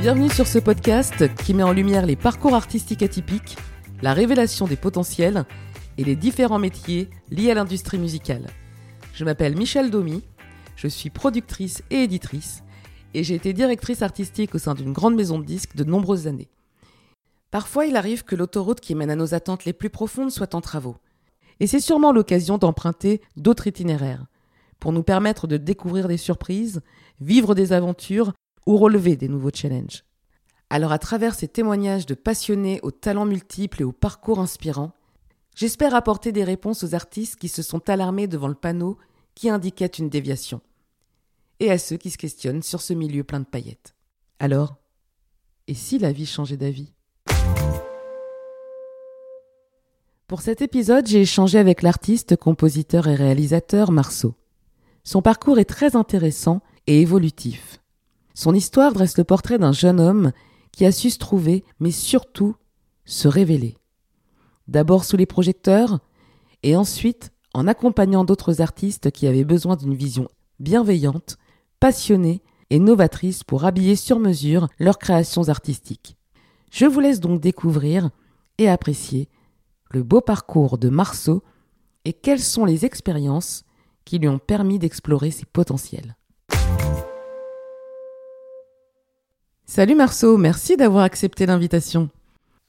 Bienvenue sur ce podcast qui met en lumière les parcours artistiques atypiques, la révélation des potentiels et les différents métiers liés à l'industrie musicale. Je m'appelle Michel Domy, je suis productrice et éditrice et j'ai été directrice artistique au sein d'une grande maison de disques de nombreuses années. Parfois, il arrive que l'autoroute qui mène à nos attentes les plus profondes soit en travaux. Et c'est sûrement l'occasion d'emprunter d'autres itinéraires pour nous permettre de découvrir des surprises, vivre des aventures ou relever des nouveaux challenges. Alors à travers ces témoignages de passionnés aux talents multiples et aux parcours inspirants, j'espère apporter des réponses aux artistes qui se sont alarmés devant le panneau qui indiquait une déviation, et à ceux qui se questionnent sur ce milieu plein de paillettes. Alors, et si la vie changeait d'avis? Pour cet épisode, j'ai échangé avec l'artiste, compositeur et réalisateur Marceau. Son parcours est très intéressant et évolutif. Son histoire dresse le portrait d'un jeune homme qui a su se trouver, mais surtout se révéler. D'abord sous les projecteurs, et ensuite en accompagnant d'autres artistes qui avaient besoin d'une vision bienveillante, passionnée et novatrice pour habiller sur mesure leurs créations artistiques. Je vous laisse donc découvrir et apprécier le beau parcours de Marceau et quelles sont les expériences qui lui ont permis d'explorer ses potentiels. Salut Marceau, merci d'avoir accepté l'invitation.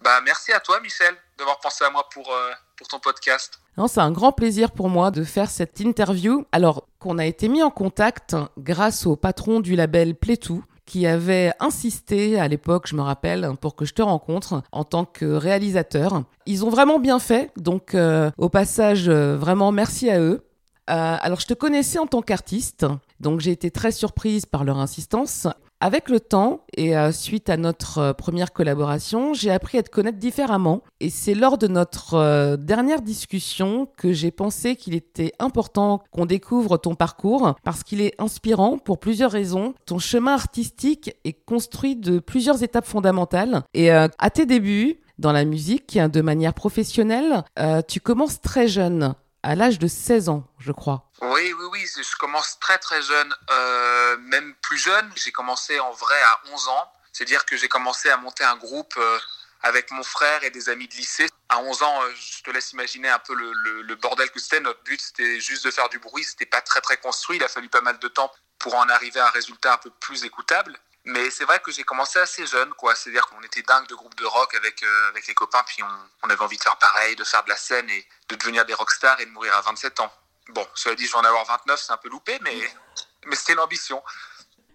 Bah merci à toi Michel d'avoir pensé à moi pour, euh, pour ton podcast. C'est un grand plaisir pour moi de faire cette interview. Alors qu'on a été mis en contact grâce au patron du label Playtou qui avait insisté à l'époque, je me rappelle, pour que je te rencontre en tant que réalisateur. Ils ont vraiment bien fait, donc euh, au passage, euh, vraiment merci à eux. alors je te connaissais en tant qu'artiste, donc j'ai été très surprise par leur insistance. Avec le temps et euh, suite à notre euh, première collaboration, j'ai appris à te connaître différemment. Et c'est lors de notre euh, dernière discussion que j'ai pensé qu'il était important qu'on découvre ton parcours parce qu'il est inspirant pour plusieurs raisons. Ton chemin artistique est construit de plusieurs étapes fondamentales. Et à tes débuts, dans la musique, de manière professionnelle, tu commences très jeune à l'âge de 16 ans, je crois. Oui, oui, oui, je commence très très jeune, euh, même plus jeune. J'ai commencé en vrai à 11 ans. C'est-à-dire que j'ai commencé à monter un groupe euh, avec mon frère et des amis de lycée. À 11 ans, euh, je te laisse imaginer un peu le, le bordel que c'était. Notre but, c'était juste de faire du bruit. C'était pas très très construit. Il a fallu pas mal de temps pour en arriver à un résultat un peu plus écoutable. Mais c'est vrai que j'ai commencé assez jeune, quoi. C'est-à-dire qu'on était dingue de groupes de rock avec, euh, avec les copains, puis on, on, avait envie de faire pareil, de faire de la scène et de devenir des rockstars et de mourir à 27 ans. Bon, cela dit, je vais en avoir 29, c'est un peu loupé, mais, mais c'était l'ambition.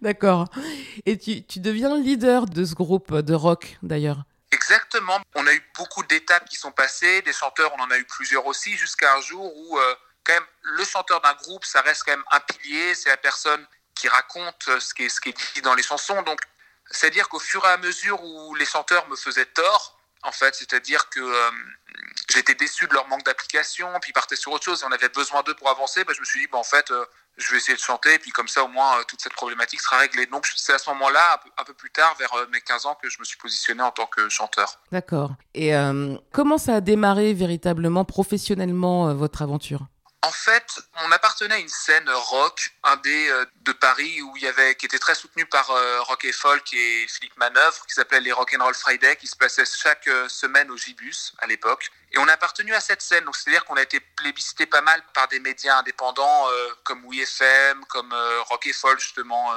D'accord. Et tu, tu deviens leader de ce groupe de rock, d'ailleurs Exactement. On a eu beaucoup d'étapes qui sont passées, des chanteurs, on en a eu plusieurs aussi, jusqu'à un jour où, euh, quand même, le chanteur d'un groupe, ça reste quand même un pilier, c'est la personne qui raconte ce qui est, ce dit dans les chansons. Donc, c'est-à-dire qu'au fur et à mesure où les chanteurs me faisaient tort, en fait, c'est-à-dire que euh, j'étais déçu de leur manque d'application, puis ils partaient sur autre chose et on avait besoin d'eux pour avancer, bah, je me suis dit, en fait, euh, je vais essayer de chanter, et puis comme ça, au moins, euh, toute cette problématique sera réglée. Donc, c'est à ce moment-là, un, peu plus tard, vers mes 15 ans, que je me suis positionné en tant que chanteur. D'accord. Et comment ça a démarré véritablement, professionnellement, votre aventure? En fait, on appartenait à une scène rock, un des euh, de Paris où il y avait, qui était très soutenu par euh, Rock et Folk et Philippe Manœuvre, qui s'appelait les Rock and Roll Friday, qui se passait chaque euh, semaine au Gibus à l'époque. Et on a appartenu à cette scène, donc c'est-à-dire qu'on a été plébiscité pas mal par des médias indépendants comme WeFM, comme Rock et Folk justement.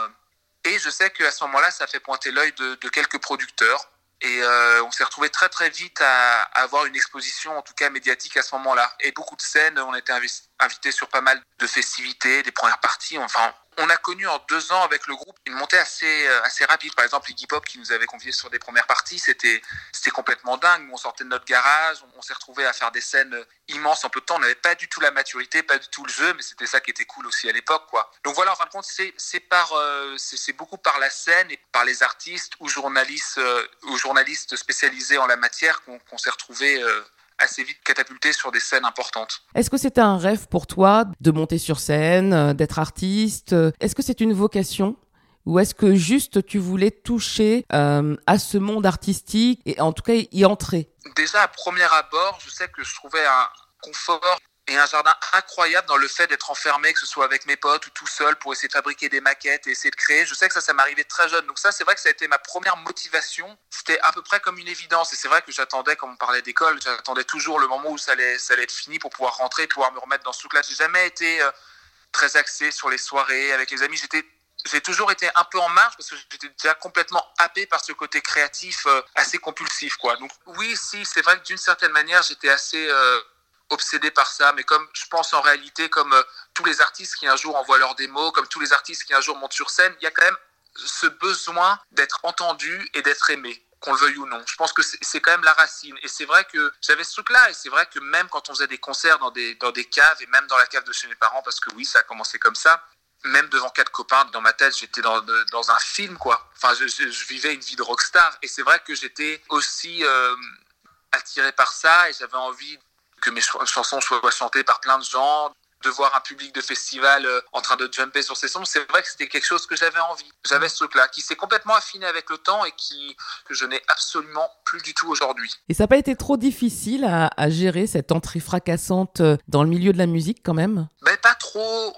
Et je sais qu'à ce moment-là, ça fait pointer l'œil de quelques producteurs et euh, on s'est retrouvé très très vite à, avoir une exposition, en tout cas médiatique à ce moment-là. Et beaucoup de scènes, on été invités sur pas mal de festivités, des premières parties. Enfin, on a connu en deux ans avec le groupe une montée assez, euh, assez rapide. Par exemple, Hip Hop qui nous avaient conviés sur des premières parties, c'était, c'était complètement dingue. On sortait de notre garage, on, s'est retrouvé à faire des scènes immenses en peu de temps. On n'avait pas du tout la maturité, pas du tout le jeu, mais c'était ça qui était cool aussi à l'époque, quoi. Donc voilà, en fin de compte, c'est, euh, beaucoup par la scène et par les artistes ou journalistes, euh, ou journalistes spécialisés en la matière qu'on, s'est retrouvé assez vite catapulté sur des scènes importantes. Est-ce que c'était un rêve pour toi de monter sur scène, euh, d'être artiste? Est-ce que c'est une vocation? Ou est-ce que juste tu voulais toucher euh, à ce monde artistique et en tout cas y entrer? Déjà à premier abord, je sais que je trouvais un confort et un jardin incroyable dans le fait d'être enfermé, que ce soit avec mes potes ou tout seul, pour essayer de fabriquer des maquettes et essayer de créer. Je sais que ça, ça m'arrivait très jeune. Donc ça, c'est vrai que ça a été ma première motivation. C'était à peu près comme une évidence. Et c'est vrai que j'attendais, comme on parlait d'école, j'attendais toujours le moment où ça allait, ça allait être fini pour pouvoir rentrer, pouvoir me remettre dans ce truc-là. J'ai jamais été euh, très axé sur les soirées avec les amis. J'étais j'ai toujours été un peu en marge parce que j'étais déjà complètement happé par ce côté créatif euh, assez compulsif quoi. Donc oui, si c'est vrai que d'une certaine manière, j'étais assez euh, obsédé par ça, mais comme je pense en réalité, comme euh, tous les artistes qui un jour envoient leurs démos, comme tous les artistes qui un jour montent sur scène, il y a quand même ce besoin d'être entendu et d'être aimé qu'on le veuille ou non. Je pense que c'est quand même la racine. Et c'est vrai que j'avais ce truc-là. Et c'est vrai que même quand on faisait des concerts dans des, dans des caves, et même dans la cave de chez mes parents, parce que oui, ça a commencé comme ça, même devant quatre copains, dans ma tête, j'étais dans, dans un film, quoi. Enfin, je, je, vivais une vie de rockstar. Et c'est vrai que j'étais aussi euh, attiré par ça et j'avais envie que mes chansons soient chantées par plein de gens, de voir un public de festival euh, en train de jumper sur ces sons, c'est vrai que c'était quelque chose que j'avais envie. J'avais ce truc-là qui s'est complètement affiné avec le temps et qui que je n'ai absolument plus du tout aujourd'hui. Et ça n'a pas été trop difficile à, à, gérer cette entrée fracassante euh, dans le milieu de la musique quand même? Ben pas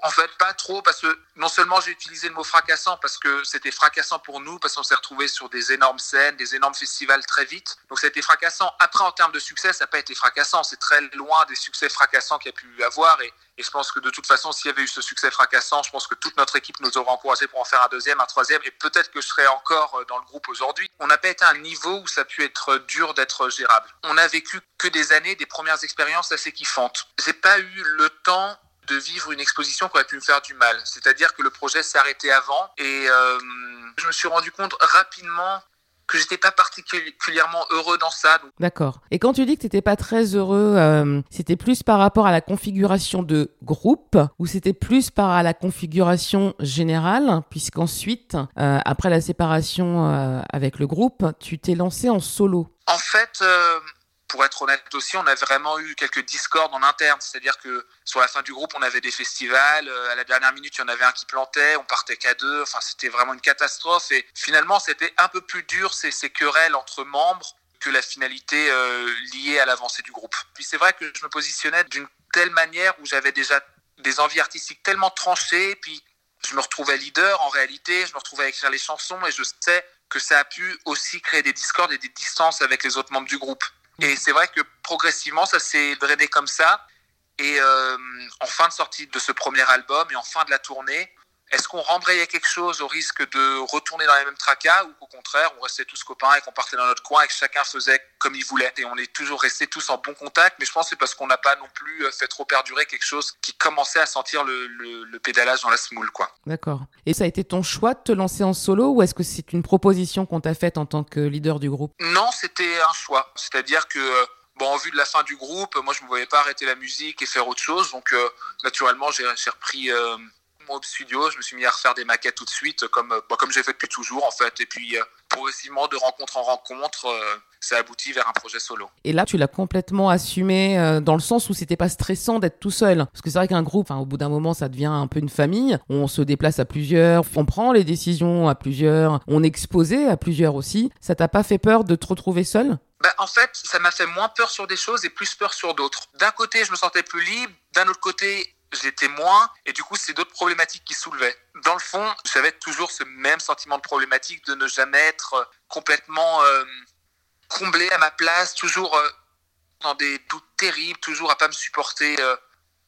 en fait pas trop parce que non seulement j'ai utilisé le mot fracassant parce que c'était fracassant pour nous, parce qu'on s'est retrouvé sur des énormes scènes, des énormes festivals très vite. Donc ça a été fracassant. Après, en termes de succès, ça n'a pas été fracassant. C'est très loin des succès fracassants qu'il y a pu avoir. Et, et, je pense que de toute façon, s'il y avait eu ce succès fracassant, je pense que toute notre équipe nous aurait encouragé pour en faire un deuxième, un troisième. Et peut-être que je serais encore euh, dans le groupe aujourd'hui. On n'a pas été à un niveau où ça a pu être dur d'être gérable. On a vécu que des années, des premières expériences assez kiffantes. J'ai pas eu le temps de vivre une exposition qui aurait pu me faire du mal. C'est-à-dire que le projet s'est arrêté avant et euh, je me suis rendu compte rapidement que j'étais pas particulièrement heureux dans ça. D'accord. Et quand tu dis que tu n'étais pas très heureux, euh, c'était plus par rapport à la configuration de groupe ou c'était plus par à la configuration générale, puisqu'ensuite, euh, après la séparation euh, avec le groupe, tu t'es lancé en solo En fait, pour être honnête aussi, on a vraiment eu quelques discordes en interne. C'est-à-dire que sur la fin du groupe, on avait des festivals. Euh, à la dernière minute, il y en avait un qui plantait. On partait qu'à deux. Enfin, c'était vraiment une catastrophe. Et finalement, c'était un peu plus dur ces, querelles entre membres que la finalité euh, liée à l'avancée du groupe. Puis c'est vrai que je me positionnais d'une telle manière où j'avais déjà des envies artistiques tellement tranchées. Puis je me retrouvais leader en réalité. Je me retrouvais à écrire les chansons et je sais que ça a pu aussi créer des discordes et des distances avec les autres membres du groupe. Et c'est vrai que progressivement, ça s'est drainé comme ça. Et euh, en fin de sortie de ce premier album et en fin de la tournée, est-ce qu'on rembrayait quelque chose au risque de retourner dans les mêmes tracas ou qu'au contraire, on restait tous copains et qu'on partait dans notre coin et que chacun faisait comme il voulait? Et on est toujours restés tous en bon contact, mais je pense que c'est parce qu'on n'a pas non plus fait trop perdurer quelque chose qui commençait à sentir le, le, le pédalage dans la semoule, quoi. D'accord. Et ça a été ton choix de te lancer en solo ou est-ce que c'est une proposition qu'on t'a faite en tant que leader du groupe? Non, c'était un choix. C'est-à-dire que bon, en vue de la fin du groupe, moi, je ne me voyais pas arrêter la musique et faire autre chose. Donc, euh, naturellement, j'ai repris euh, mon studio. Je me suis mis à refaire des maquettes tout de suite, comme, bah, comme j'ai fait depuis toujours, en fait. Et puis, euh, progressivement, de rencontre en rencontre, ça aboutit vers un projet solo. Et là, tu l'as complètement assumé euh, dans le sens où c'était pas stressant d'être tout seul. Parce que c'est vrai qu'un groupe, au bout d'un moment, ça devient un peu une famille. On se déplace à plusieurs, on prend les décisions à plusieurs, on est exposé à plusieurs aussi. Ça t'a pas fait peur de te retrouver seul? Bah, en fait, ça m'a fait moins peur sur des choses et plus peur sur d'autres. D'un côté, je me sentais plus libre, d'un autre côté, j'étais moins, et du coup, c'est d'autres problématiques qui soulevaient. Dans le fond, j'avais toujours ce même sentiment de problématique de ne jamais être complètement euh, comblé à ma place, toujours euh, dans des doutes terribles, toujours à pas me supporter, euh,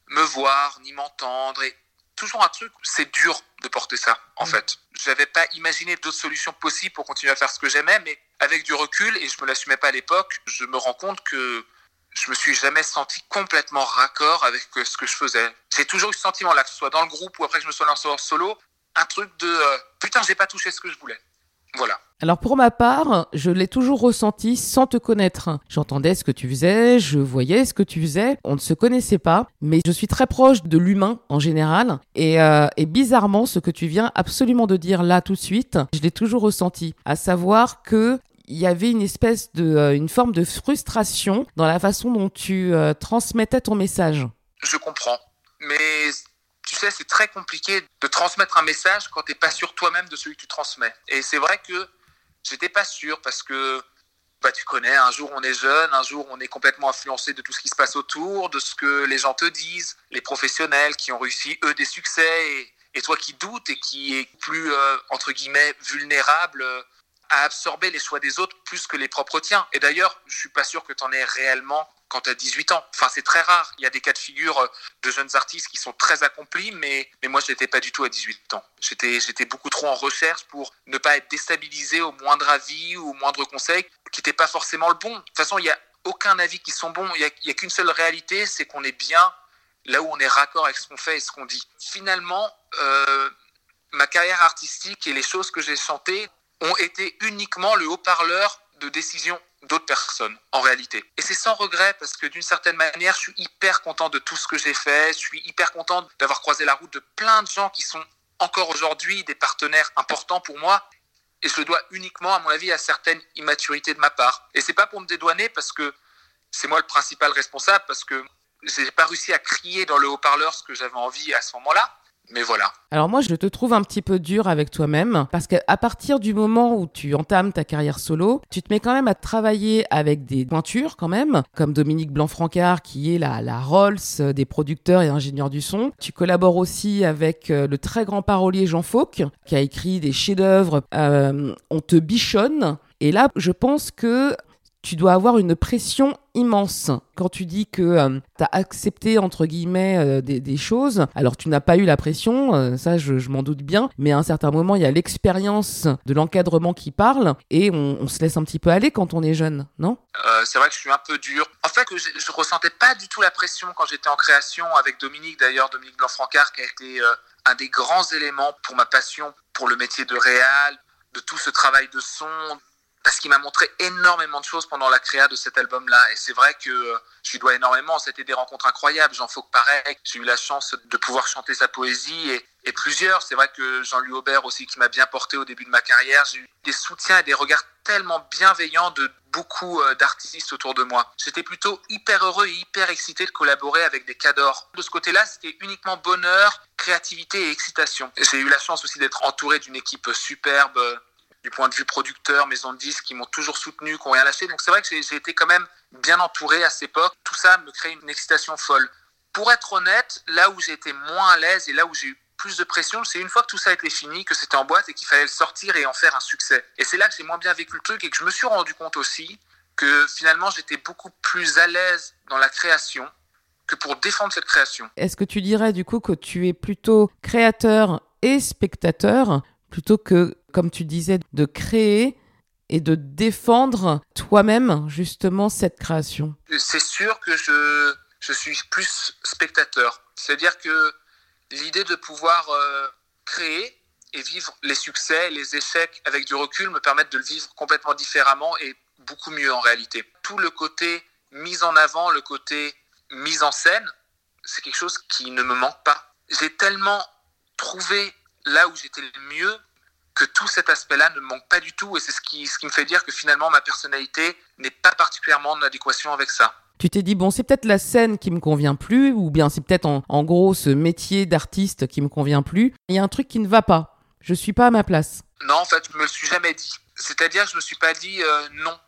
me voir, ni m'entendre, et toujours un truc, c'est dur de porter ça, en mmh. fait. J'avais pas imaginé d'autres solutions possibles pour continuer à faire ce que j'aimais, mais avec du recul, et je me l'assumais pas à l'époque, je me rends compte que je me suis jamais senti complètement raccord avec ce que je faisais. J'ai toujours eu ce sentiment-là, que ce soit dans le groupe ou après que je me sois lancé en solo, un truc de euh, putain, j'ai pas touché ce que je voulais. Voilà. Alors pour ma part, je l'ai toujours ressenti sans te connaître. J'entendais ce que tu faisais, je voyais ce que tu faisais, on ne se connaissait pas, mais je suis très proche de l'humain en général, et, euh, et, bizarrement, ce que tu viens absolument de dire là tout de suite, je l'ai toujours ressenti, à savoir que il y avait une espèce de, euh, une forme de frustration dans la façon dont tu euh, transmettais ton message. Je comprends, mais tu sais, c'est très compliqué de transmettre un message quand tu n'es pas sûr toi-même de celui que tu transmets. Et c'est vrai que j'étais pas sûr parce que bah, tu connais, un jour on est jeune, un jour on est complètement influencé de tout ce qui se passe autour, de ce que les gens te disent, les professionnels qui ont réussi, eux, des succès, et, toi qui doutes et qui est plus, euh, entre guillemets, vulnérable à absorber les choix des autres plus que les propres tiens. Et d'ailleurs, je suis pas sûr que tu en aies réellement quand tu as 18 ans. Enfin, c'est très rare. Il y a des cas de figure euh, de jeunes artistes qui sont très accomplis, mais, mais moi, je n'étais pas du tout à 18 ans. J'étais, j'étais beaucoup trop en recherche pour ne pas être déstabilisé au moindre avis ou au moindre conseil qui n'était pas forcément le bon. De toute façon, il n'y a aucun avis qui sont bons. Il n'y a, qu'une seule réalité, c'est qu'on est bien là où on est raccord avec ce qu'on fait et ce qu'on dit. Finalement, euh, ma carrière artistique et les choses que j'ai chantées ont été uniquement le haut-parleur de décision d'autres personnes en réalité. Et c'est sans regret parce que d'une certaine manière, je suis hyper content de tout ce que j'ai fait, je suis hyper content d'avoir croisé la route de plein de gens qui sont encore aujourd'hui des partenaires importants pour moi et je le dois uniquement à mon avis à certaines immaturités de ma part. Et c'est pas pour me dédouaner parce que c'est moi le principal responsable parce que j'ai pas réussi à crier dans le haut-parleur ce que j'avais envie à ce moment-là mais voilà. Alors moi, je te trouve un petit peu dur avec toi-même parce qu'à partir du moment où tu entames ta carrière solo, tu te mets quand même à travailler avec des pointures quand même, comme Dominique Blanc-Francard qui est la, la Rolls des producteurs et ingénieurs du son. Tu collabores aussi avec euh, le très grand parolier Jean Fauque qui a écrit des chefs-d'œuvre. Euh, on te bichonne. Et là, je pense que tu dois avoir une pression immense quand tu dis que euh, tu as accepté entre guillemets euh, des, choses. Alors tu n'as pas eu la pression, euh, ça je, m'en doute bien, mais à un certain moment il y a l'expérience de l'encadrement qui parle et on, se laisse un petit peu aller quand on est jeune, non? C'est vrai que je suis un peu dur. En fait, je, je ressentais pas du tout la pression quand j'étais en création avec Dominique d'ailleurs, Dominique Blanc-Francard qui a été un des grands éléments pour ma passion pour le métier de réal, de tout ce travail de son, parce qu'il m'a montré énormément de choses pendant la créa de cet album-là. Et c'est vrai que euh, je lui dois énormément. C'était des rencontres incroyables. Jean Fauque, pareil. J'ai eu la chance de pouvoir chanter sa poésie et, plusieurs. C'est vrai que Jean-Louis Aubert aussi, qui m'a bien porté au début de ma carrière. J'ai eu des soutiens et des regards tellement bienveillants de beaucoup euh, d'artistes autour de moi. J'étais plutôt hyper heureux et hyper excité de collaborer avec des cadors. De ce côté-là, c'était uniquement bonheur, créativité et excitation. J'ai eu la chance aussi d'être entouré d'une équipe superbe du point de vue producteur, maison de disques qui m'ont toujours soutenu, qui n'ont rien lâché. Donc c'est vrai que j'ai été quand même bien entouré à cette époque. Tout ça me crée une excitation folle. Pour être honnête, là où j'ai été moins à l'aise et là où j'ai eu plus de pression, c'est une fois que tout ça été fini, que c'était en boîte et qu'il fallait le sortir et en faire un succès. Et c'est là que j'ai moins bien vécu le truc et que je me suis rendu compte aussi que finalement j'étais beaucoup plus à l'aise dans la création que pour défendre cette création. Est-ce que tu dirais du coup que tu es plutôt créateur et spectateur plutôt que, comme tu disais, de créer et de défendre toi-même justement cette création C'est sûr que je, suis plus spectateur. C'est-à-dire que l'idée de pouvoir euh, créer et vivre les succès, les échecs avec du recul me permettent de le vivre complètement différemment et beaucoup mieux en réalité. Tout le côté mise en avant, le côté mise en scène, c'est quelque chose qui ne me manque pas. J'ai tellement trouvé là où j'étais le mieux, que tout cet aspect-là ne me manque pas du tout. Et c'est ce qui, ce qui me fait dire que finalement, ma personnalité n'est pas particulièrement en adéquation avec ça. Tu t'es dit, bon, c'est peut-être la scène qui me convient plus, ou bien c'est peut-être en, gros ce métier d'artiste qui me convient plus. Il y a un truc qui ne va pas. Je suis pas à ma place. Non, en fait, je me le suis jamais dit. C'est-à-dire je me suis pas dit euh, non,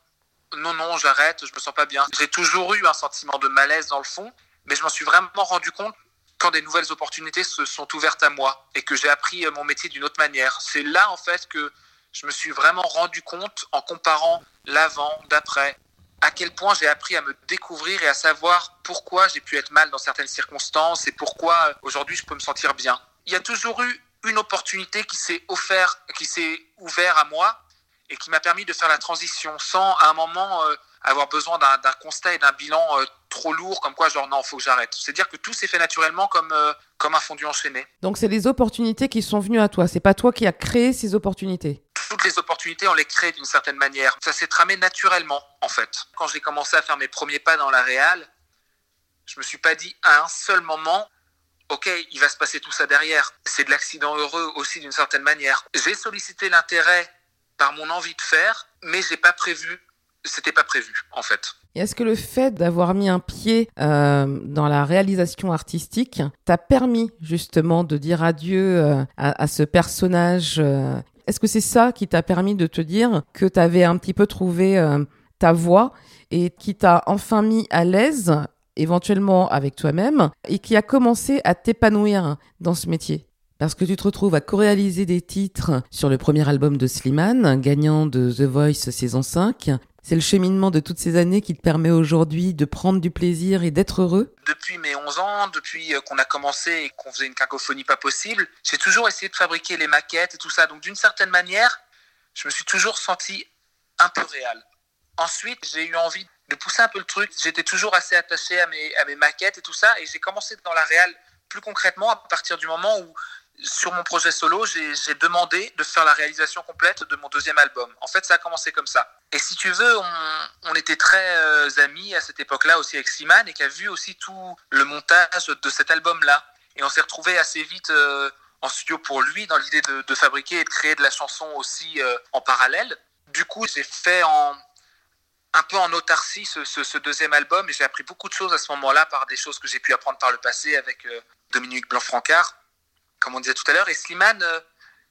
non, non, j'arrête, je me sens pas bien. J'ai toujours eu un sentiment de malaise dans le fond, mais je m'en suis vraiment rendu compte quand des nouvelles opportunités se sont ouvertes à moi et que j'ai appris euh, mon métier d'une autre manière. C'est là en fait que je me suis vraiment rendu compte en comparant l'avant, d'après, à quel point j'ai appris à me découvrir et à savoir pourquoi j'ai pu être mal dans certaines circonstances et pourquoi euh, aujourd'hui je peux me sentir bien. Il y a toujours eu une opportunité qui s'est offert, qui s'est ouverte à moi et qui m'a permis de faire la transition sans à un moment euh, avoir besoin d'un constat et d'un bilan euh, trop lourd, comme quoi genre non, faut que j'arrête. C'est-à-dire que tout s'est fait naturellement comme, euh, comme un fondu enchaîné. Donc c'est les opportunités qui sont venues à toi, c'est pas toi qui as créé ces opportunités toutes les opportunités, on les crée d'une certaine manière. Ça s'est tramé naturellement, en fait. Quand j'ai commencé à faire mes premiers pas dans la réal, je me suis pas dit à un seul moment, ok, il va se passer tout ça derrière. C'est de l'accident heureux aussi d'une certaine manière. J'ai sollicité l'intérêt par mon envie de faire, mais j'ai pas prévu c'était pas prévu en fait. Est-ce que le fait d'avoir mis un pied euh, dans la réalisation artistique t'a permis justement de dire adieu euh, à, ce personnage euh? Est-ce que c'est ça qui t'a permis de te dire que tu avais un petit peu trouvé ta voix et qui t'a enfin mis à l'aise, éventuellement avec toi-même, et qui a commencé à t'épanouir dans ce métier? Parce que tu te retrouves à co-réaliser des titres sur le premier album de Slimane, gagnant de The Voice saison 5. C'est le cheminement de toutes ces années qui te permet aujourd'hui de prendre du plaisir et d'être heureux Depuis mes 11 ans, depuis euh, qu'on a commencé et qu'on faisait une cacophonie pas possible, j'ai toujours essayé de fabriquer les maquettes et tout ça. Donc d'une certaine manière, je me suis toujours senti un peu réel. Ensuite, j'ai eu envie de pousser un peu le truc. J'étais toujours assez attaché à mes, à mes maquettes et tout ça. Et j'ai commencé dans la réal plus concrètement à partir du moment où sur mon projet solo, j'ai demandé de faire la réalisation complète de mon deuxième album. En fait, ça a commencé comme ça. Et si tu veux, on, était très euh, amis à cette époque-là aussi avec Slimane et qui a vu aussi tout le montage de cet album-là. Et on s'est retrouvé assez vite euh, en studio pour lui dans l'idée de, fabriquer et de créer de la chanson aussi euh, en parallèle. Du coup, j'ai fait un peu en autarcie ce, ce, deuxième album et j'ai appris beaucoup de choses à ce moment-là par des choses que j'ai pu apprendre par le passé avec Dominique Blanc-Francard comme on disait tout à l'heure. Et Slimane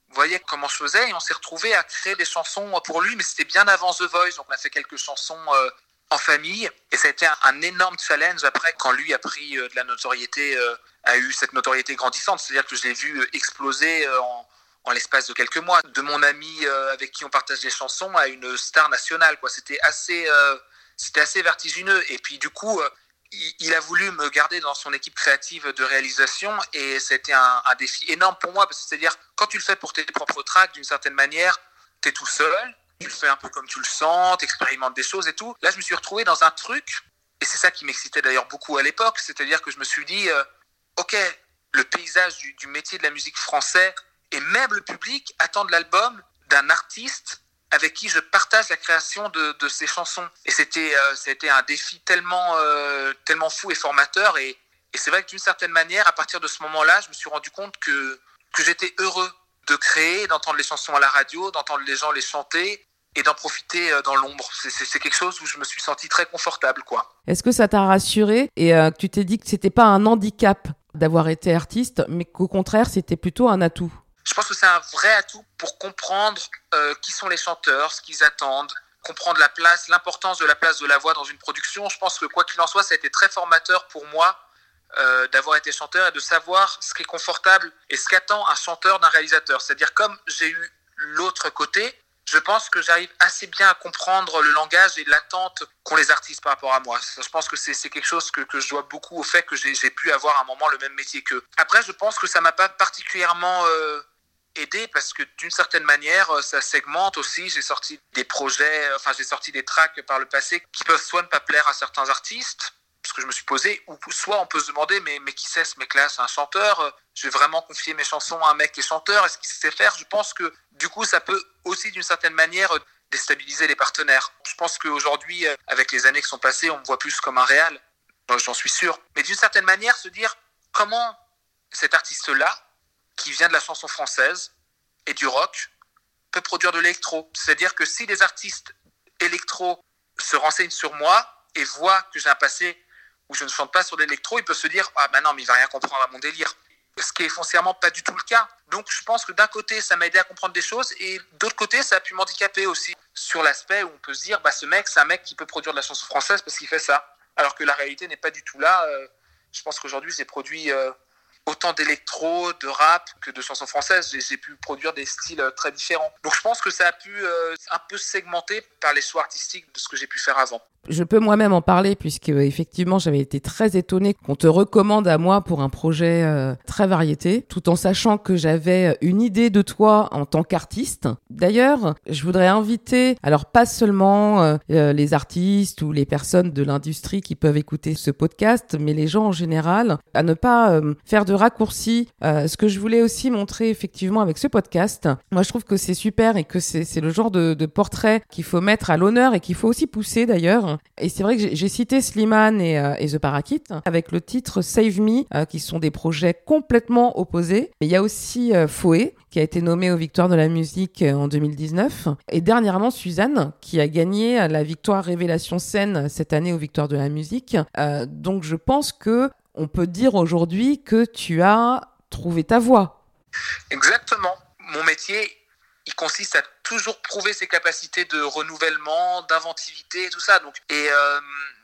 voyait comment je faisais et on s'est retrouvé à créer des chansons pour lui, mais c'était bien avant The Voice. Donc on a fait quelques chansons euh, en famille et ça a été un, énorme challenge après quand lui a pris euh, de la notoriété, a eu cette notoriété grandissante. C'est-à-dire que je l'ai vu exploser en, en l'espace de quelques mois. De mon ami avec qui on partage les chansons à une star nationale. Quoi. C'était assez, c'était assez vertigineux. Et puis du coup, il a voulu me garder dans son équipe créative de réalisation et c'était un, un, défi énorme pour moi c'est-à-dire quand tu le fais pour tes propres tracks d'une certaine manière, tu es tout seul, tu le fais un peu comme tu le sens, tu expérimentes des choses et tout. Là, je me suis retrouvé dans un truc et c'est ça qui m'excitait d'ailleurs beaucoup à l'époque, c'est-à-dire que je me suis dit, euh, ok, le paysage du, du métier de la musique français et même le public attendent l'album d'un artiste avec qui je partage la création de, ces chansons. Et c'était euh, c'était un défi tellement, euh, tellement fou et formateur. Et, c'est vrai que d'une certaine manière, à partir de ce moment-là, je me suis rendu compte que, que j'étais heureux de créer, d'entendre les chansons à la radio, d'entendre les gens les chanter et d'en profiter euh, dans l'ombre. C'est quelque chose où je me suis senti très confortable, quoi. Est-ce que ça t'a rassuré et tu t'es dit que c'était pas un handicap d'avoir été artiste, mais qu'au contraire, c'était plutôt un atout? Je pense que c'est un vrai atout pour comprendre euh, qui sont les chanteurs, ce qu'ils attendent, comprendre la place, l'importance de la place de la voix dans une production. Je pense que quoi qu'il en soit, ça a été très formateur pour moi euh, d'avoir été chanteur et de savoir ce qui est confortable et ce qu'attend un chanteur d'un réalisateur. C'est-à-dire comme j'ai eu l'autre côté, je pense que j'arrive assez bien à comprendre le langage et l'attente qu'ont les artistes par rapport à moi. Je pense que c'est quelque chose que, je dois beaucoup au fait que j'ai pu avoir à un moment le même métier qu'eux. Après, je pense que ça m'a pas particulièrement... Euh, aider parce que d'une certaine manière, euh, ça segmente aussi. J'ai sorti des projets, euh, enfin j'ai sorti des tracks par le passé qui peuvent soit ne pas plaire à certains artistes, parce que je me suis posé, ou soit on peut se demander, mais, mais qui sait ce mec-là, c'est un chanteur, euh, je vais vraiment confier mes chansons à un mec qui est chanteur, est-ce qu'il sait faire? Je pense que du coup, ça peut aussi d'une certaine manière déstabiliser les partenaires. Je pense qu'aujourd'hui, avec les années qui sont passées, on me voit plus comme un réel, j'en suis sûr. Mais d'une certaine manière, se dire comment cet artiste-là, qui vient de la chanson française et du rock peut produire de l'électro. C'est-à-dire que si des artistes électro se renseignent sur moi et voient que j'ai un passé où je ne chante pas sur l'électro, ils peuvent se dire ah ben non mais il va rien comprendre à mon délire. Ce qui est foncièrement pas du tout le cas. Donc je pense que d'un côté ça m'a aidé à comprendre des choses et d'autre côté ça a pu m'handicaper aussi sur l'aspect où on peut se dire bah ce mec c'est un mec qui peut produire de la chanson française parce qu'il fait ça. Alors que la réalité n'est pas du tout là. Euh, je pense qu'aujourd'hui j'ai produit euh, autant d'électro, de rap que de chansons françaises. J'ai pu produire des styles euh, très différents. Donc je pense que ça a pu euh, un peu segmenter par les choix artistiques de ce que j'ai pu faire avant. Je peux moi-même en parler puisque effectivement j'avais été très étonnée qu'on te recommande à moi pour un projet euh, très variété, tout en sachant que j'avais une idée de toi en tant qu'artiste. D'ailleurs, je voudrais inviter, alors pas seulement euh, euh, les artistes ou les personnes de l'industrie qui peuvent écouter ce podcast, mais les gens en général, à ne pas faire de raccourcis. ce que je voulais aussi montrer effectivement avec ce podcast, moi je trouve que c'est super et que c'est le genre de, portrait qu'il faut mettre à l'honneur et qu'il faut aussi pousser d'ailleurs et c'est vrai que j'ai cité Slimane et, euh, The Parakit avec le titre Save Me, euh, qui sont des projets complètement opposés. Mais il y a aussi euh, Foé, qui a été nommé aux Victoires de la musique en 2019. Et dernièrement, Suzanne, qui a gagné la victoire Révélation Scène cette année aux Victoires de la musique. donc je pense que on peut dire aujourd'hui que tu as trouvé ta voie. Exactement. Mon métier il consiste à toujours prouver ses capacités de renouvellement, d'inventivité et tout ça. Donc, et euh,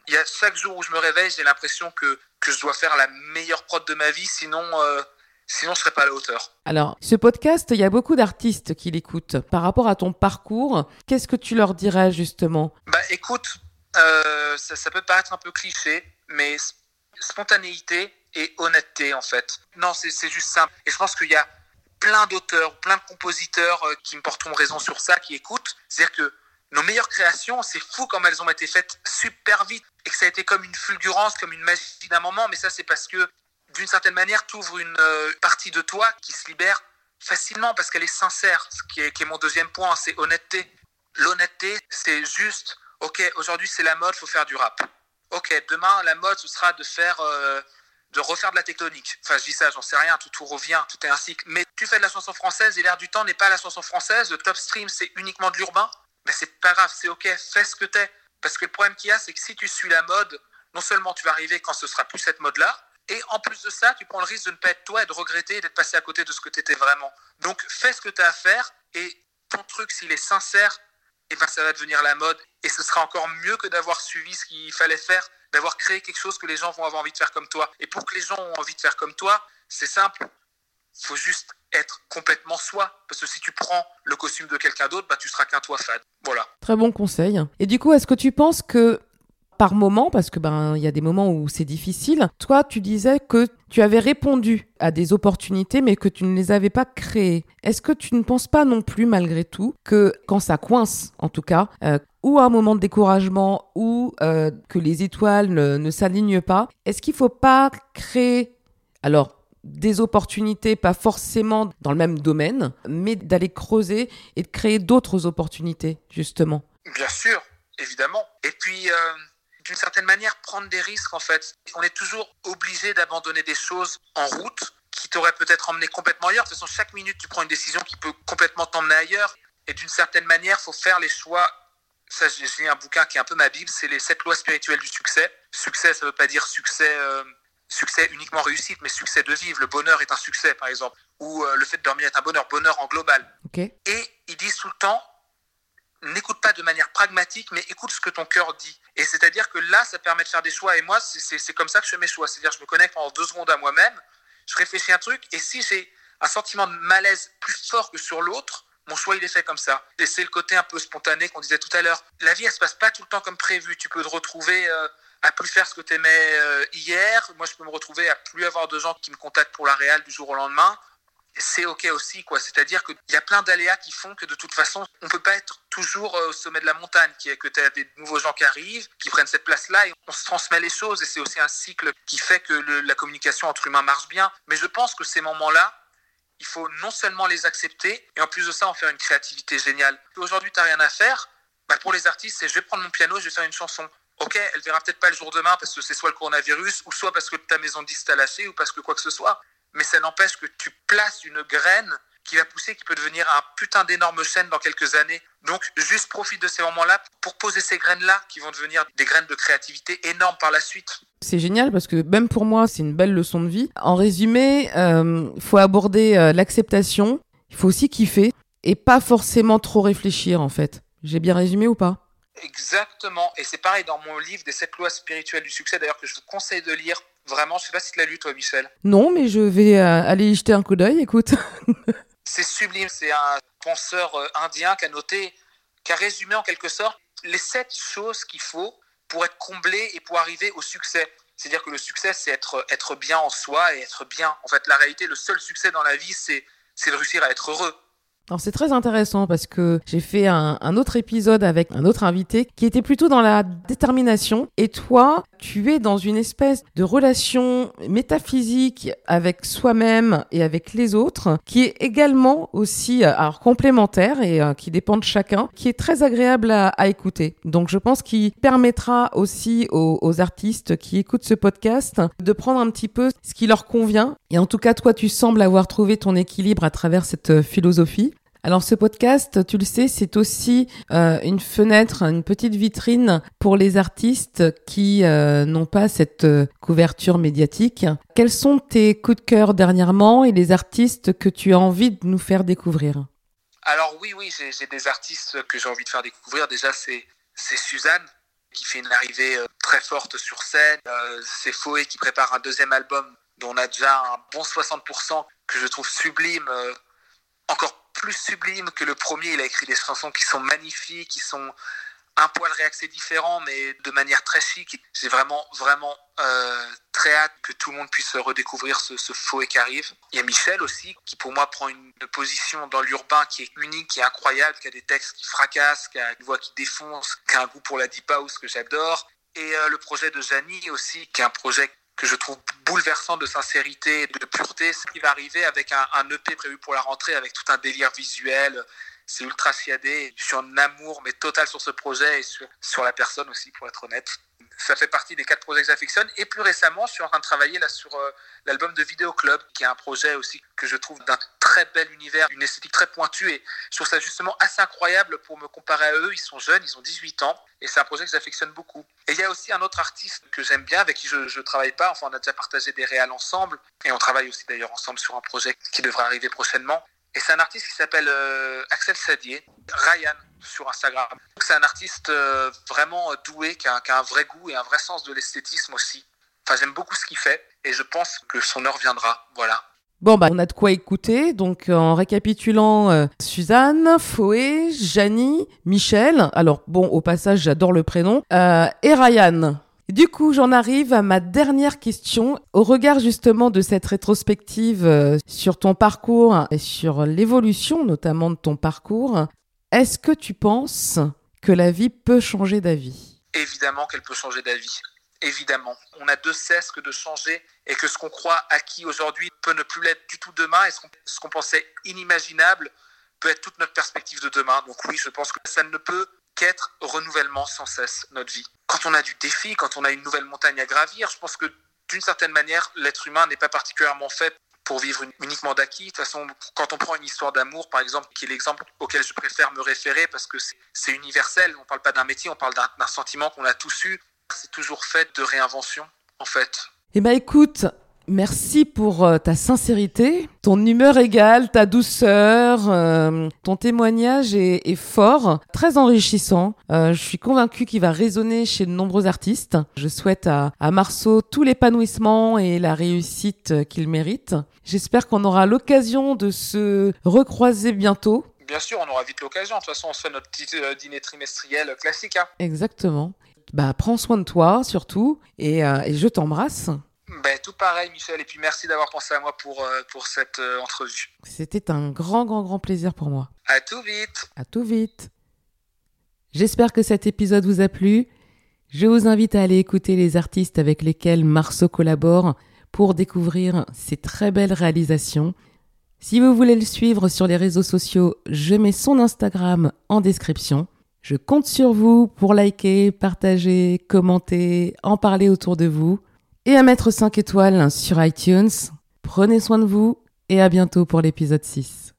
il y a chaque jour où je me réveille, j'ai l'impression que, que je dois faire la meilleure prod de ma vie, sinon, euh, sinon je serais pas à la hauteur. Alors, ce podcast, il y a beaucoup d'artistes qui l'écoutent. Par rapport à ton parcours, qu'est-ce que tu leur dirais justement? Bah, écoute, euh, ça, ça peut paraître un peu cliché, mais spontanéité et honnêteté en fait. Non, c'est juste simple. Et je pense qu'il y a plein d'auteurs, plein de compositeurs euh, qui me porteront raison sur ça, qui écoutent. C'est-à-dire que nos meilleures créations, c'est fou comme elles ont été faites super vite et que ça a été comme une fulgurance, comme une magie d'un moment. Mais ça, c'est parce que d'une certaine manière, tu ouvres une euh, partie de toi qui se libère facilement parce qu'elle est sincère. Ce qui est, qui est mon deuxième point, c'est honnêteté. L'honnêteté, c'est juste, ok, aujourd'hui c'est la mode, faut faire du rap. Ok, demain la mode, ce sera de faire euh, de refaire de la tectonique. Enfin, je dis ça, j'en sais rien, tout, revient, tout est un cycle. Mais tu fais de la chanson française et l'air du temps n'est pas la chanson française, le top stream c'est uniquement de l'urbain. Mais c'est pas grave, c'est ok, fais ce que t'es. Parce que le problème qu'il y a, c'est que si tu suis la mode, non seulement tu vas arriver quand ce sera plus cette mode-là, et en plus de ça, tu prends le risque de ne pas être toi et de regretter d'être passé à côté de ce que tu étais vraiment. Donc fais ce que tu as à faire et ton truc, s'il est sincère, et eh ben, ça va devenir la mode. Et ce sera encore mieux que d'avoir suivi ce qu'il fallait faire d'avoir créé quelque chose que les gens vont avoir envie de faire comme toi. Et pour que les gens aient envie de faire comme toi, c'est simple. Il faut juste être complètement soi. Parce que si tu prends le costume de quelqu'un d'autre, bah, tu seras qu'un toi fade. Voilà. Très bon conseil. Et du coup, est-ce que tu penses que par moment, parce que ben y a des moments où c'est difficile. Toi, tu disais que tu avais répondu à des opportunités, mais que tu ne les avais pas créées. Est-ce que tu ne penses pas non plus, malgré tout, que quand ça coince, en tout cas, euh, ou un moment de découragement, ou euh, que les étoiles ne, s'alignent pas, est-ce qu'il faut pas créer, alors des opportunités, pas forcément dans le même domaine, mais d'aller creuser et de créer d'autres opportunités, justement? Bien sûr, évidemment. Et puis, euh, d'une certaine manière, prendre des risques, en fait. On est toujours obligé d'abandonner des choses en route qui t'auraient peut-être emmené complètement ailleurs. De toute façon, chaque minute, tu prends une décision qui peut complètement t'emmener ailleurs. Et d'une certaine manière, il faut faire les choix. Ça, j'ai un bouquin qui est un peu ma Bible, c'est les sept lois spirituelles du succès. Succès, ça ne veut pas dire succès, euh, succès uniquement réussite, mais succès de vivre. Le bonheur est un succès, par exemple. Ou euh, le fait de dormir est un bonheur, bonheur en global. Et ils disent tout le temps, n'écoute pas de manière pragmatique, mais écoute ce que ton cœur dit. Et c'est-à-dire que là, ça permet de faire des choix. Et moi, c'est comme ça que je fais mes choix. C'est-à-dire, je me connecte pendant deux secondes à moi-même, je réfléchis un truc, et si j'ai un sentiment de malaise plus fort que sur l'autre, mon choix, il est fait comme ça. Et c'est le côté un peu spontané qu'on disait tout à l'heure. La vie, elle se passe pas tout le temps comme prévu. Tu peux te retrouver euh, à plus faire ce que tu aimais euh, hier. Moi, je peux me retrouver à plus avoir de gens qui me contactent pour la réal du jour au lendemain c'est ok aussi quoi c'est à dire qu'il y a plein d'aléas qui font que de toute façon on peut pas être toujours euh, au sommet de la montagne qui est que tu as des nouveaux gens qui arrivent qui prennent cette place là et on se transmet les choses et c'est aussi un cycle qui fait que la communication entre humains marche bien mais je pense que ces moments là il faut non seulement les accepter et en plus de ça en faire une créativité géniale aujourd'hui tu n'as rien à faire bah, pour les artistes c'est je vais prendre mon piano je vais faire une chanson Ok, elle verra peut-être pas le jour demain parce que c'est soit le coronavirus, ou soit parce que ta maison de disque t'a lâché, ou parce que quoi que ce soit mais ça n'empêche que tu places une graine qui va pousser, qui peut devenir un putain d'énorme chaîne dans quelques années. Donc, juste profite de ces moments-là pour poser ces graines-là qui vont devenir des graines de créativité énormes par la suite. C'est génial parce que même pour moi, c'est une belle leçon de vie. En résumé, il euh, faut aborder euh, l'acceptation, il faut aussi kiffer et pas forcément trop réfléchir en fait. J'ai bien résumé ou pas? Exactement. Et c'est pareil dans mon livre des sept lois spirituelles du succès, d'ailleurs, que je vous conseille de lire. Vraiment, je sais pas si tu l'as lu, toi, Michel. Non, mais je vais euh, aller y jeter un coup d'œil, écoute. c'est sublime. C'est un penseur indien qui a noté, qui a résumé en quelque sorte les sept choses qu'il faut pour être comblé et pour arriver au succès. C'est-à-dire que le succès, c'est être, être bien en soi et être bien. En fait, la réalité, le seul succès dans la vie, c'est de réussir à être heureux. Alors c'est très intéressant parce que j'ai fait un, autre épisode avec un autre invité qui était plutôt dans la détermination et toi tu es dans une espèce de relation métaphysique avec soi-même et avec les autres qui est également aussi euh, complémentaire et euh, qui dépend de chacun qui est très agréable à, écouter. Donc je pense qu'il permettra aussi aux, aux artistes qui écoutent ce podcast de prendre un petit peu ce qui leur convient et en tout cas toi tu sembles avoir trouvé ton équilibre à travers cette philosophie. Alors ce podcast, tu le sais, c'est aussi euh, une fenêtre, une petite vitrine pour les artistes qui euh, n'ont pas cette euh, couverture médiatique. Quels sont tes coups de cœur dernièrement et les artistes que tu as envie de nous faire découvrir? Alors oui, oui, j'ai des artistes que j'ai envie de faire découvrir. Déjà, c'est Suzanne qui fait une arrivée très forte sur scène. C'est Foé qui prépare un deuxième album dont on a déjà un bon 60% que je trouve sublime, encore plus sublime que le premier. Il a écrit des chansons qui sont magnifiques, qui sont un poil réaxé différent, mais de manière très chic. J'ai vraiment, vraiment euh, très hâte que tout le monde puisse redécouvrir ce, ce faux et qui arrive. Il y a Michel aussi, qui pour moi prend une position dans l'urbain qui est unique, qui est incroyable, qui a des textes qui fracassent, qui a une voix qui défonce, qui a un goût pour la deep house que j'adore. Et euh, le projet de Janie aussi, qui est un projet que je trouve bouleversant de sincérité et de pureté, ce qui va arriver avec un, EP prévu pour la rentrée, avec tout un délire visuel, c'est ultra chiadé. Je suis en amour, mais total sur ce projet et sur, sur la personne aussi, pour être honnête. Ça fait partie des quatre projets que j'affectionne. Et plus récemment, je suis en train de travailler là sur euh, l'album de Vidéo Club, qui est un projet aussi que je trouve d'un très bel univers, une esthétique très pointue. Et je trouve ça justement assez incroyable pour me comparer à eux. Ils sont jeunes, ils ont 18 ans. Et c'est un projet que j'affectionne beaucoup. Et il y a aussi un autre artiste que j'aime bien, avec qui je ne travaille pas. Enfin, on a déjà partagé des réals ensemble. Et on travaille aussi d'ailleurs ensemble sur un projet qui devrait arriver prochainement. Et c'est un artiste qui s'appelle euh, Axel Sadier, Ryan sur Instagram. C'est un artiste euh, vraiment doué, qui a, un vrai goût et un vrai sens de l'esthétisme aussi. Enfin, j'aime beaucoup ce qu'il fait et je pense que son heure viendra. Voilà. Bon, bah, on a de quoi écouter. Donc, en récapitulant, euh, Suzanne, Foé, Janie, Michel. Alors, bon, au passage, j'adore le prénom. et Ryan. Du coup, j'en arrive à ma dernière question. Au regard justement de cette rétrospective euh, sur ton parcours et sur l'évolution notamment de ton parcours, est-ce que tu penses que la vie peut changer d'avis? Évidemment qu'elle peut changer d'avis. Évidemment. On a de cesse que de changer et que ce qu'on croit acquis aujourd'hui peut ne plus l'être du tout demain et ce qu'on pensait inimaginable peut être toute notre perspective de demain. Donc oui, je pense que ça ne peut qu'être renouvellement sans cesse notre vie. Quand on a du défi, quand on a une nouvelle montagne à gravir, je pense que d'une certaine manière, l'être humain n'est pas particulièrement fait pour vivre uniquement d'acquis. De toute façon, quand on prend une histoire d'amour, par exemple, qui est l'exemple auquel je préfère me référer parce que c'est universel, on ne parle pas d'un métier, on parle d'un sentiment qu'on a tous eu, c'est toujours fait de réinvention, en fait. Eh bien écoute, Merci pour euh, ta sincérité, ton humeur égale, ta douceur, euh, ton témoignage est, fort, très enrichissant. Euh, je suis convaincue qu'il va résonner chez de nombreux artistes. Je souhaite à, à Marceau tout l'épanouissement et la réussite qu'il mérite. J'espère qu'on aura l'occasion de se recroiser bientôt. Bien sûr, on aura vite l'occasion. De toute façon, on se fait notre petit dîner trimestriel classique. Hein. Exactement. Bah, prends soin de toi surtout et, et je t'embrasse. Ben, tout pareil, Michel. Et puis merci d'avoir pensé à moi pour, euh, pour cette euh, entrevue. C'était un grand, grand, grand plaisir pour moi. À tout vite. À tout vite. J'espère que cet épisode vous a plu. Je vous invite à aller écouter les artistes avec lesquels Marceau collabore pour découvrir ses très belles réalisations. Si vous voulez le suivre sur les réseaux sociaux, je mets son Instagram en description. Je compte sur vous pour liker, partager, commenter, en parler autour de vous et à mettre 5 étoiles sur iTunes. Prenez soin de vous et à bientôt pour l'épisode 6.